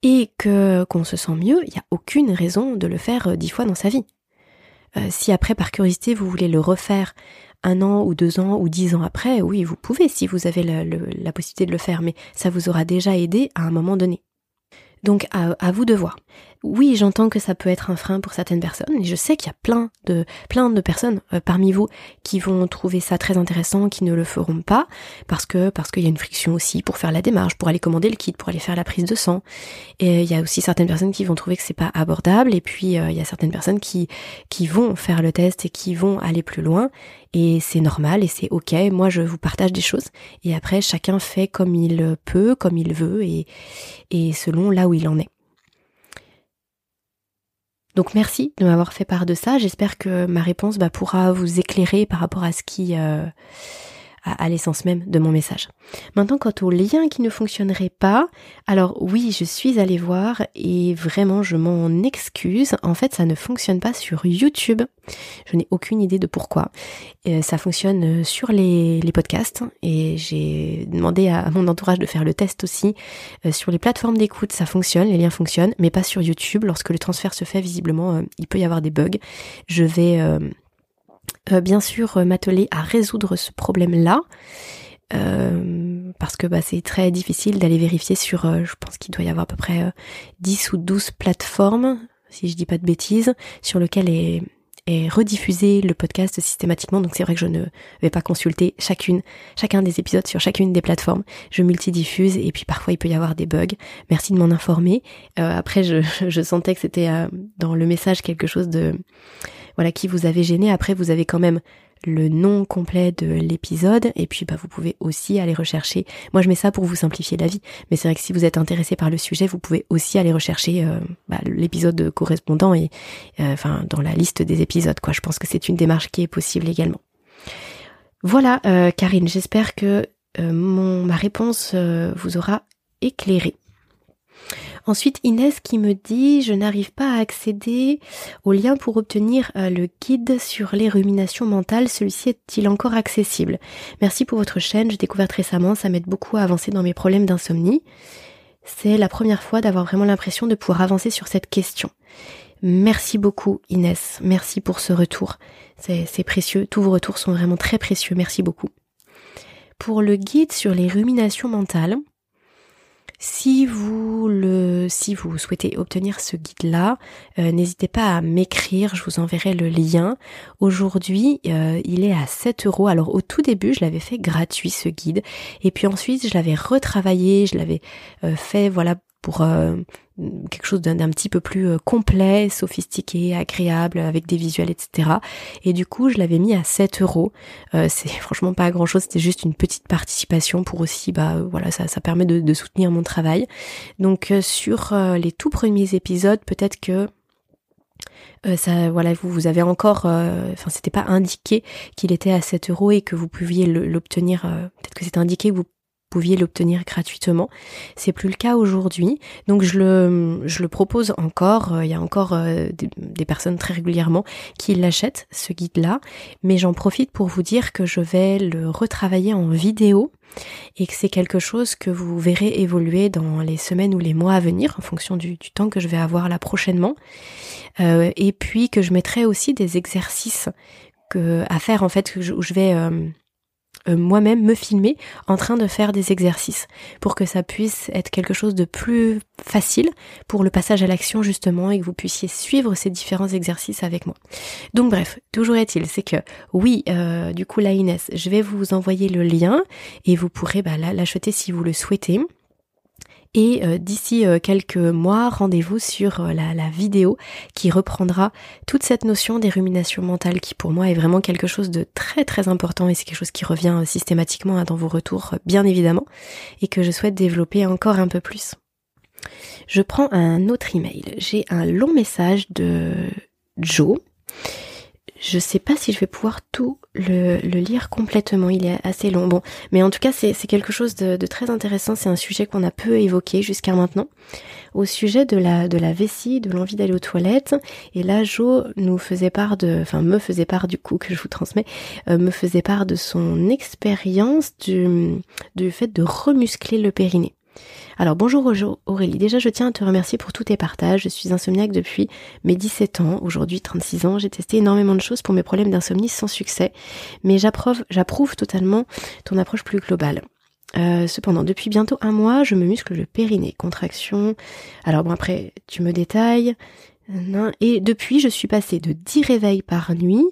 et que qu'on se sent mieux, il n'y a aucune raison de le faire euh, dix fois dans sa vie. Euh, si après par curiosité vous voulez le refaire un an ou deux ans ou dix ans après, oui, vous pouvez si vous avez la, possibilité de le faire, mais ça vous aura déjà aidé à un moment donné. Donc à, vous de voir. Oui, j'entends que ça peut être un frein pour certaines personnes, et je sais qu'il y a plein de plein de personnes euh, parmi vous qui vont trouver ça très intéressant, qui ne le feront pas parce que parce qu'il y a une friction aussi pour faire la démarche, pour aller commander le kit, pour aller faire la prise de sang. Et il y a aussi certaines personnes qui vont trouver que c'est pas abordable, et puis euh, il y a certaines personnes qui qui vont faire le test et qui vont aller plus loin. Et c'est normal et c'est ok. Moi, je vous partage des choses, et après chacun fait comme il peut, comme il veut, et et selon là où il en est. Donc merci de m'avoir fait part de ça. J'espère que ma réponse bah, pourra vous éclairer par rapport à ce qui euh, à, l'essence même de mon message. Maintenant, quant au lien qui ne fonctionnerait pas, alors oui, je suis allée voir et vraiment je m'en excuse. En fait, ça ne fonctionne pas sur YouTube. Je n'ai aucune idée de pourquoi. Euh, ça fonctionne sur les, podcasts et j'ai demandé à, mon entourage de faire le test aussi. Euh, sur les plateformes d'écoute, ça fonctionne, les liens fonctionnent, mais pas sur YouTube. Lorsque le transfert se fait, visiblement, euh, il peut y avoir des bugs. Je vais bien sûr euh, m'atteler à résoudre ce problème-là. Euh, parce que bah, c'est très difficile d'aller vérifier sur, je pense qu'il doit y avoir à peu près 10 ou 12 plateformes, si je dis pas de bêtises, sur lesquelles est, rediffusé le podcast systématiquement. Donc c'est vrai que je ne vais pas consulter chacune, chacun des épisodes sur chacune des plateformes. Je multidiffuse et puis parfois il peut y avoir des bugs. Merci de m'en informer. après je sentais que c'était dans le message quelque chose de voilà, qui vous avait gêné. Après, vous avez quand même le nom complet de l'épisode et puis bah vous pouvez aussi aller rechercher. Moi je mets ça pour vous simplifier la vie, mais c'est vrai que si vous êtes intéressé par le sujet, vous pouvez aussi aller rechercher euh, bah, l'épisode correspondant et euh, enfin dans la liste des épisodes quoi. Je pense que c'est une démarche qui est possible également. Voilà euh, Karine, j'espère que mon ma réponse vous aura éclairé. Ensuite, Inès qui me dit je n'arrive pas à accéder au lien pour obtenir euh, le guide sur les ruminations mentales. Celui-ci est-il encore accessible? Merci pour votre chaîne, j'ai découvert récemment, ça m'aide beaucoup à avancer dans mes problèmes d'insomnie. C'est la première fois d'avoir vraiment l'impression de pouvoir avancer sur cette question. Merci beaucoup Inès, merci pour ce retour. C'est précieux, tous vos retours sont vraiment très précieux, merci beaucoup. Pour le guide sur les ruminations mentales, si vous le, si vous souhaitez obtenir ce guide-là, euh, n'hésitez pas à m'écrire, je vous enverrai le lien. Aujourd'hui, euh, il est à 7 euros. Alors au tout début, je l'avais fait gratuit ce guide, et puis ensuite je l'avais retravaillé, je l'avais euh, fait voilà pour euh, quelque chose d'un petit peu plus euh, complet, sophistiqué, agréable, avec des visuels, etc. Et du coup, je l'avais mis à 7 euros. Euh, c'est franchement pas grand chose, c'était juste une petite participation pour aussi, bah voilà, ça, ça permet de, soutenir mon travail. Donc sur les tout premiers épisodes, peut-être que ça, voilà, vous, vous avez encore, enfin, c'était pas indiqué qu'il était à 7 euros et que vous pouviez l'obtenir. Peut-être que c'est indiqué que vous pouviez l'obtenir gratuitement. C'est plus le cas aujourd'hui. Donc je le, je le propose encore. Euh, il y a encore euh, des, personnes très régulièrement qui l'achètent, ce guide-là. Mais j'en profite pour vous dire que je vais le retravailler en vidéo et que c'est quelque chose que vous verrez évoluer dans les semaines ou les mois à venir en fonction du, temps que je vais avoir là prochainement. Euh, et puis que je mettrai aussi des exercices à faire en fait où je vais moi-même me filmer en train de faire des exercices pour que ça puisse être quelque chose de plus facile pour le passage à l'action justement et que vous puissiez suivre ces différents exercices avec moi. Donc bref, toujours est-il, c'est que oui, euh, du coup la Inès, je vais vous envoyer le lien et vous pourrez bah, l'acheter si vous le souhaitez. Et euh, d'ici euh, quelques mois, rendez-vous sur euh, la, vidéo qui reprendra toute cette notion des ruminations mentales qui pour moi est vraiment quelque chose de très très important et c'est quelque chose qui revient systématiquement hein, dans vos retours bien évidemment et que je souhaite développer encore un peu plus. Je prends un autre email. J'ai un long message de Joe je sais pas si je vais pouvoir tout le, lire complètement, il est assez long. Bon, mais en tout cas, c'est quelque chose de, très intéressant. C'est un sujet qu'on a peu évoqué jusqu'à maintenant. Au sujet de la, de vessie, de l'envie d'aller aux toilettes. Et là, Jo nous faisait part de, enfin, me faisait part du coup que je vous transmets, euh, me faisait part de son expérience du, du fait de remuscler le périnée. Alors bonjour Aurélie, déjà je tiens à te remercier pour tous tes partages. Je suis insomniaque depuis mes 17 ans, aujourd'hui 36 ans. J'ai testé énormément de choses pour mes problèmes d'insomnie sans succès, mais j'approuve, totalement ton approche plus globale. Euh, cependant, depuis bientôt un mois, je me muscle le périnée, contraction. Alors bon après, tu me détailles. Et depuis, je suis passée de 10 réveils par nuit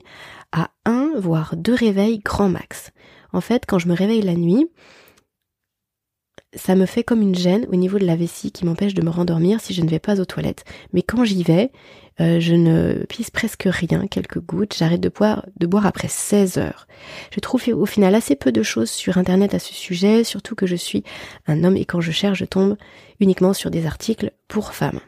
à 1 voire 2 réveils grand max. En fait, quand je me réveille la nuit, ça me fait comme une gêne au niveau de la vessie qui m'empêche de me rendormir si je ne vais pas aux toilettes. Mais quand j'y vais, euh, je ne pisse presque rien, quelques gouttes. J'arrête de boire, de boire après 16 heures. Je trouve au final assez peu de choses sur internet à ce sujet, surtout que je suis un homme et quand je cherche, je tombe uniquement sur des articles pour femmes.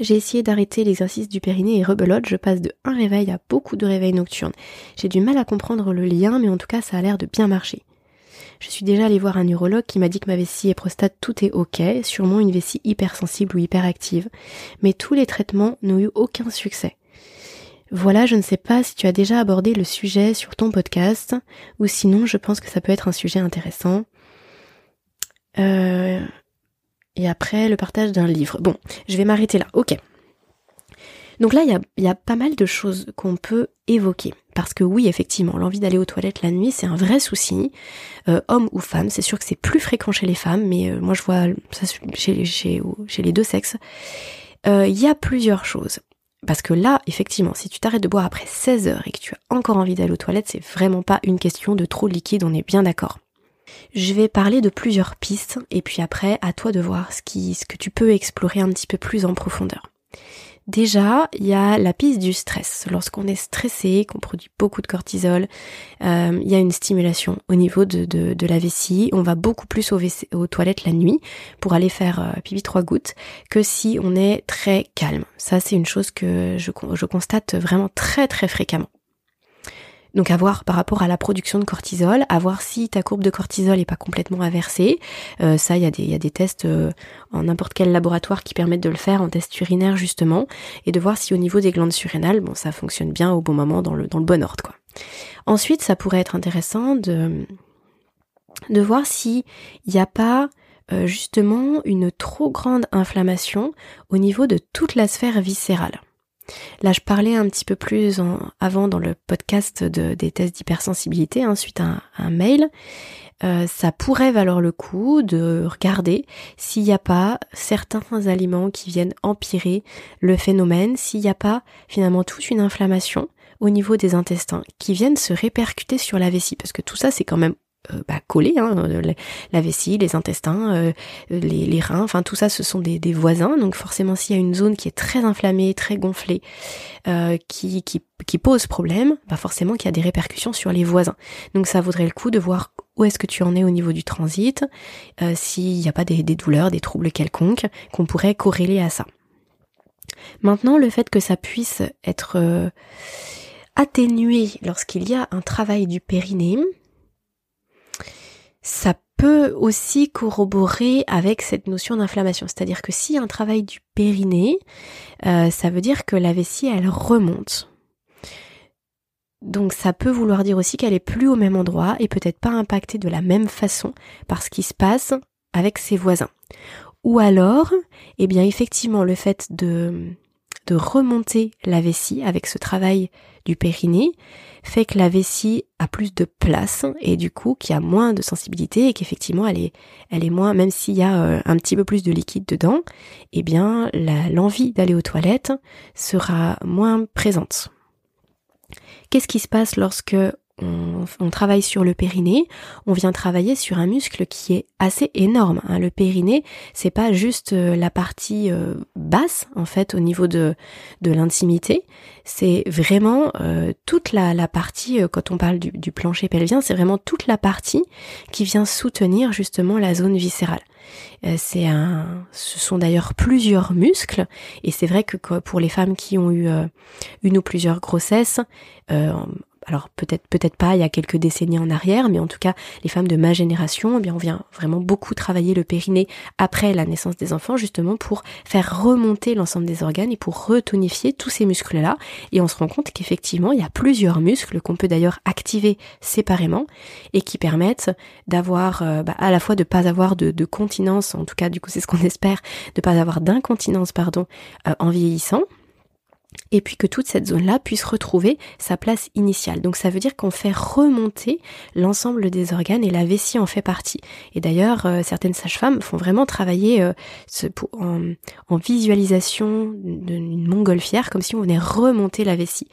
J'ai essayé d'arrêter l'exercice du périnée et rebelote, je passe de un réveil à beaucoup de réveils nocturnes. J'ai du mal à comprendre le lien, mais en tout cas ça a l'air de bien marcher. Je suis déjà allée voir un neurologue qui m'a dit que ma vessie et prostate tout est ok, sûrement une vessie hypersensible ou hyperactive, mais tous les traitements n'ont eu aucun succès. Voilà, je ne sais pas si tu as déjà abordé le sujet sur ton podcast, ou sinon je pense que ça peut être un sujet intéressant. Euh, et après, le partage d'un livre. Bon, je vais m'arrêter là. Ok. Donc là, il y a, pas mal de choses qu'on peut évoquer. Parce que oui, effectivement, l'envie d'aller aux toilettes la nuit, c'est un vrai souci, euh, homme ou femme. C'est sûr que c'est plus fréquent chez les femmes, mais euh, moi je vois ça chez, les deux sexes. Euh, il y a plusieurs choses. Parce que là, effectivement, si tu t'arrêtes de boire après 16 heures et que tu as encore envie d'aller aux toilettes, c'est vraiment pas une question de trop liquide, on est bien d'accord. Je vais parler de plusieurs pistes et puis après, à toi de voir ce que tu peux explorer un petit peu plus en profondeur. Déjà, il y a la piste du stress. Lorsqu'on est stressé, qu'on produit beaucoup de cortisol, euh, il y a une stimulation au niveau de, la vessie. On va beaucoup plus aux, aux, toilettes la nuit pour aller faire euh, pipi trois gouttes que si on est très calme. Ça, c'est une chose que je, je constate vraiment très très fréquemment. Donc à voir par rapport à la production de cortisol, à voir si ta courbe de cortisol est pas complètement inversée. Euh, ça, il y, a des, tests euh, en n'importe quel laboratoire qui permettent de le faire en test urinaire justement, et de voir si au niveau des glandes surrénales, bon, ça fonctionne bien au bon moment dans le, bon ordre. Ensuite, ça pourrait être intéressant de, de voir s'il n'y a pas euh, justement une trop grande inflammation au niveau de toute la sphère viscérale. Là, je parlais un petit peu plus avant dans le podcast de, des tests d'hypersensibilité, hein, suite à un, mail. Euh, ça pourrait valoir le coup de regarder s'il n'y a pas certains aliments qui viennent empirer le phénomène, s'il n'y a pas finalement toute une inflammation au niveau des intestins qui viennent se répercuter sur la vessie, parce que tout ça c'est quand même euh, bah, hein, la vessie, les intestins, euh, les, reins, enfin tout ça ce sont des, voisins, donc forcément s'il y a une zone qui est très inflammée, très gonflée, euh, qui, pose problème, bah forcément qu'il y a des répercussions sur les voisins. Donc ça vaudrait le coup de voir où est-ce que tu en es au niveau du transit, s'il n'y a pas des, des douleurs, des troubles quelconques qu'on pourrait corréler à ça. Maintenant, le fait que ça puisse être atténué lorsqu'il y a un travail du périnée, ça peut aussi corroborer avec cette notion d'inflammation. C'est-à-dire que si un travail du périnée, euh, ça veut dire que la vessie, elle remonte. Donc ça peut vouloir dire aussi qu'elle est plus au même endroit et peut-être pas impactée de la même façon par ce qui se passe avec ses voisins. Ou alors, eh bien effectivement, le fait de, de remonter la vessie avec ce travail du périnée fait que la vessie a plus de place et du coup qu'il y a moins de sensibilité et qu'effectivement elle est, elle est moins, même s'il y a euh, un petit peu plus de liquide dedans, eh bien l'envie d'aller aux toilettes sera moins présente. Qu'est-ce qui se passe lorsque on, travaille sur le périnée, on vient travailler sur un muscle qui est assez énorme. Hein. Le périnée, c'est pas juste euh, la partie euh, basse en fait au niveau de l'intimité, c'est vraiment euh, toute la, la partie quand on parle du, du plancher pelvien, c'est vraiment toute la partie qui vient soutenir justement la zone viscérale. C'est un, ce sont d'ailleurs plusieurs muscles et c'est vrai que pour les femmes qui ont eu une ou plusieurs grossesses, alors peut-être peut-être pas il y a quelques décennies en arrière, mais en tout cas les femmes de ma génération, eh bien on vient vraiment beaucoup travailler le périnée après la naissance des enfants justement pour faire remonter l'ensemble des organes et pour retonifier tous ces muscles là. Et on se rend compte qu'effectivement il y a plusieurs muscles qu'on peut d'ailleurs activer séparément et qui permettent d'avoir euh, bah, à la fois de pas avoir de, continence, en tout cas du coup c'est ce qu'on espère, de pas avoir d'incontinence pardon euh, en vieillissant et puis que toute cette zone-là puisse retrouver sa place initiale. Donc ça veut dire qu'on fait remonter l'ensemble des organes et la vessie en fait partie. Et d'ailleurs, euh, certaines sages-femmes font vraiment travailler euh, en, visualisation d'une montgolfière comme si on venait remonter la vessie.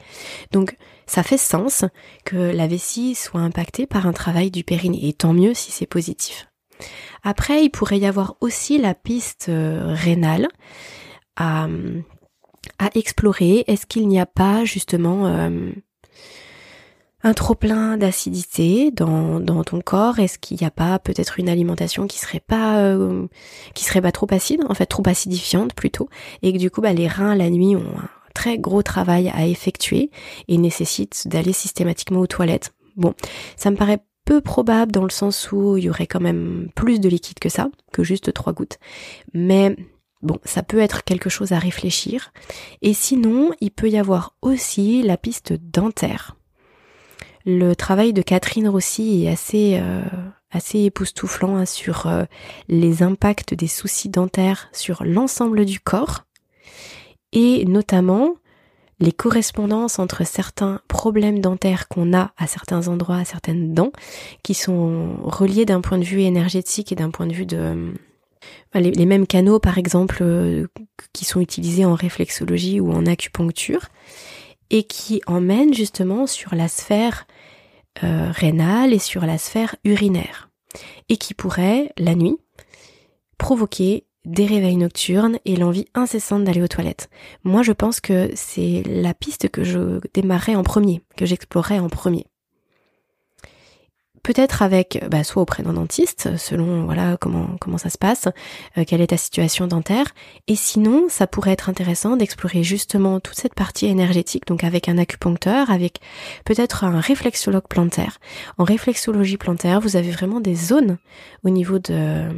Donc ça fait sens que la vessie soit impactée par un travail du périnée, et tant mieux si c'est positif. Après, il pourrait y avoir aussi la piste euh, rénale à à explorer. Est-ce qu'il n'y a pas justement euh, un trop plein d'acidité dans, ton corps? Est-ce qu'il n'y a pas peut-être une alimentation qui serait pas euh, qui serait pas trop acide, en fait trop acidifiante plutôt, et que du coup bah, les reins la nuit ont un très gros travail à effectuer et nécessitent d'aller systématiquement aux toilettes. Bon, ça me paraît peu probable dans le sens où il y aurait quand même plus de liquide que ça, que juste trois gouttes. Mais Bon, ça peut être quelque chose à réfléchir. Et sinon, il peut y avoir aussi la piste dentaire. Le travail de Catherine Rossi est assez, euh, assez époustouflant hein, sur euh, les impacts des soucis dentaires sur l'ensemble du corps et notamment les correspondances entre certains problèmes dentaires qu'on a à certains endroits, à certaines dents, qui sont reliés d'un point de vue énergétique et d'un point de vue de, les, mêmes canaux, par exemple, euh, qui sont utilisés en réflexologie ou en acupuncture, et qui emmènent justement sur la sphère euh, rénale et sur la sphère urinaire, et qui pourraient, la nuit, provoquer des réveils nocturnes et l'envie incessante d'aller aux toilettes. Moi, je pense que c'est la piste que je démarrerai en premier, que j'explorerai en premier peut-être avec bah, soit auprès d'un dentiste selon voilà comment comment ça se passe, euh, quelle est ta situation dentaire et sinon ça pourrait être intéressant d'explorer justement toute cette partie énergétique donc avec un acupuncteur, avec peut-être un réflexologue plantaire. En réflexologie plantaire, vous avez vraiment des zones au niveau de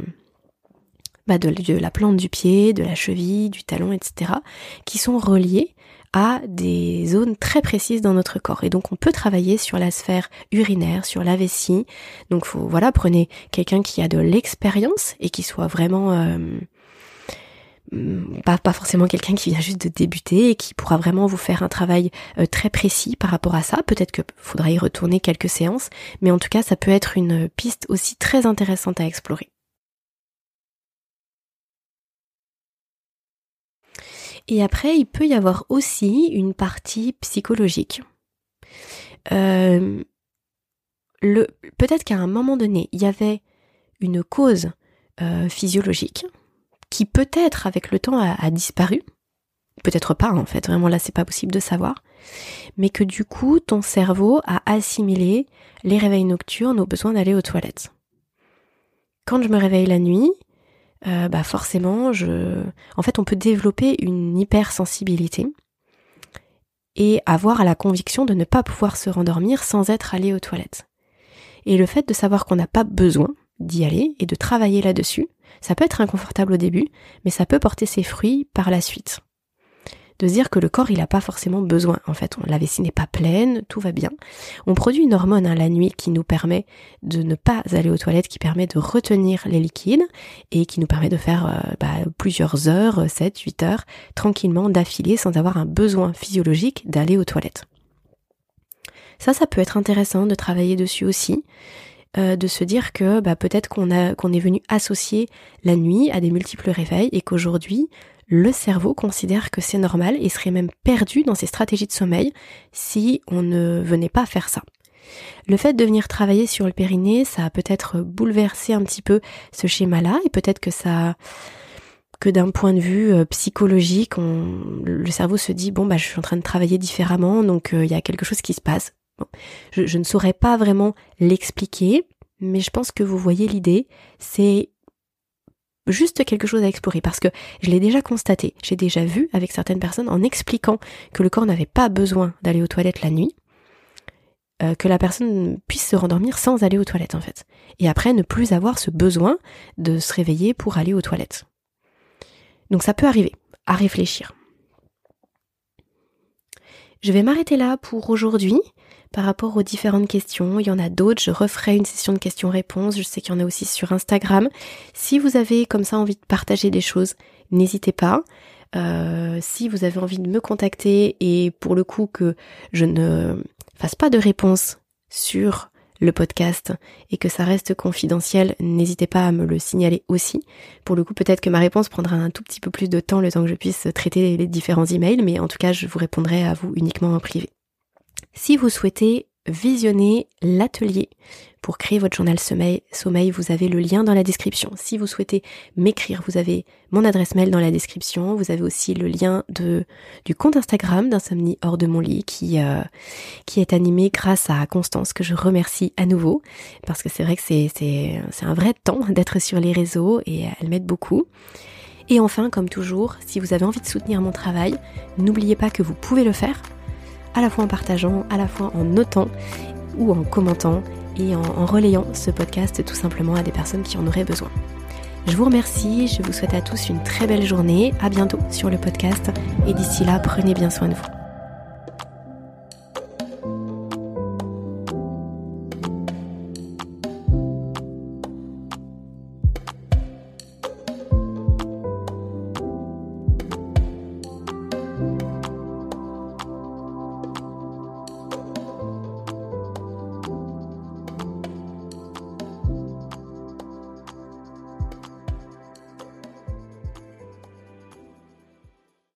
bah de, de, la plante du pied, de la cheville, du talon, etc., qui sont reliées à des zones très précises dans notre corps. Et donc on peut travailler sur la sphère urinaire, sur la vessie. Donc voilà, prenez quelqu'un qui a de l'expérience et qui soit vraiment euh, pas, pas forcément quelqu'un qui vient juste de débuter et qui pourra vraiment vous faire un travail euh, très précis par rapport à ça. Peut-être que faudra y retourner quelques séances, mais en tout cas ça peut être une piste aussi très intéressante à explorer. Et après, il peut y avoir aussi une partie psychologique. Euh, peut-être qu'à un moment donné, il y avait une cause euh, physiologique qui peut-être avec le temps a, disparu. Peut-être pas en fait, vraiment là c'est pas possible de savoir. Mais que du coup ton cerveau a assimilé les réveils nocturnes au besoin d'aller aux toilettes. Quand je me réveille la nuit, euh, bah forcément, je, en fait, on peut développer une hypersensibilité et avoir la conviction de ne pas pouvoir se rendormir sans être allé aux toilettes. Et le fait de savoir qu'on n'a pas besoin d'y aller et de travailler là-dessus, ça peut être inconfortable au début, mais ça peut porter ses fruits par la suite de dire que le corps il n'a pas forcément besoin. En fait, la vessie n'est pas pleine, tout va bien. On produit une hormone hein, la nuit qui nous permet de ne pas aller aux toilettes, qui permet de retenir les liquides et qui nous permet de faire euh, bah, plusieurs heures, 7, 8 heures, tranquillement d'affilée sans avoir un besoin physiologique d'aller aux toilettes. Ça, ça peut être intéressant de travailler dessus aussi. Euh, de se dire que bah, peut-être qu'on est venu associer la nuit à des multiples réveils et qu'aujourd'hui le cerveau considère que c'est normal et serait même perdu dans ses stratégies de sommeil si on ne venait pas faire ça. Le fait de venir travailler sur le périnée, ça a peut-être bouleversé un petit peu ce schéma-là et peut-être que ça que d'un point de vue euh, psychologique, le cerveau se dit bon bah je suis en train de travailler différemment, donc euh, il y a quelque chose qui se passe. je, je ne saurais pas vraiment l'expliquer, mais je pense que vous voyez l'idée. C'est juste quelque chose à explorer parce que je l'ai déjà constaté, j'ai déjà vu avec certaines personnes en expliquant que le corps n'avait pas besoin d'aller aux toilettes la nuit, euh, que la personne puisse se rendormir sans aller aux toilettes en fait. Et après ne plus avoir ce besoin de se réveiller pour aller aux toilettes. Donc ça peut arriver, à réfléchir. Je vais m'arrêter là pour aujourd'hui par rapport aux différentes questions. Il y en a d'autres, je referai une session de questions-réponses. Je sais qu'il y en a aussi sur Instagram. Si vous avez comme ça envie de partager des choses, n'hésitez pas. Euh, si vous avez envie de me contacter et pour le coup que je ne fasse pas de réponse sur le podcast et que ça reste confidentiel, n'hésitez pas à me le signaler aussi. Pour le coup, peut-être que ma réponse prendra un tout petit peu plus de temps le temps que je puisse traiter les différents emails, mais en tout cas, je vous répondrai à vous uniquement en privé. Si vous souhaitez visionner l'atelier pour créer votre journal sommeil, vous avez le lien dans la description. Si vous souhaitez m'écrire, vous avez mon adresse mail dans la description. Vous avez aussi le lien du compte Instagram d'Insomnie hors de mon lit qui, euh, qui est animé grâce à Constance que je remercie à nouveau parce que c'est vrai que c'est un vrai temps d'être sur les réseaux et elle m'aide beaucoup. Et enfin, comme toujours, si vous avez envie de soutenir mon travail, n'oubliez pas que vous pouvez le faire à la fois en partageant, à la fois en notant ou en commentant et en, relayant ce podcast tout simplement à des personnes qui en auraient besoin. Je vous remercie, je vous souhaite à tous une très belle journée, à bientôt sur le podcast et d'ici là, prenez bien soin de vous.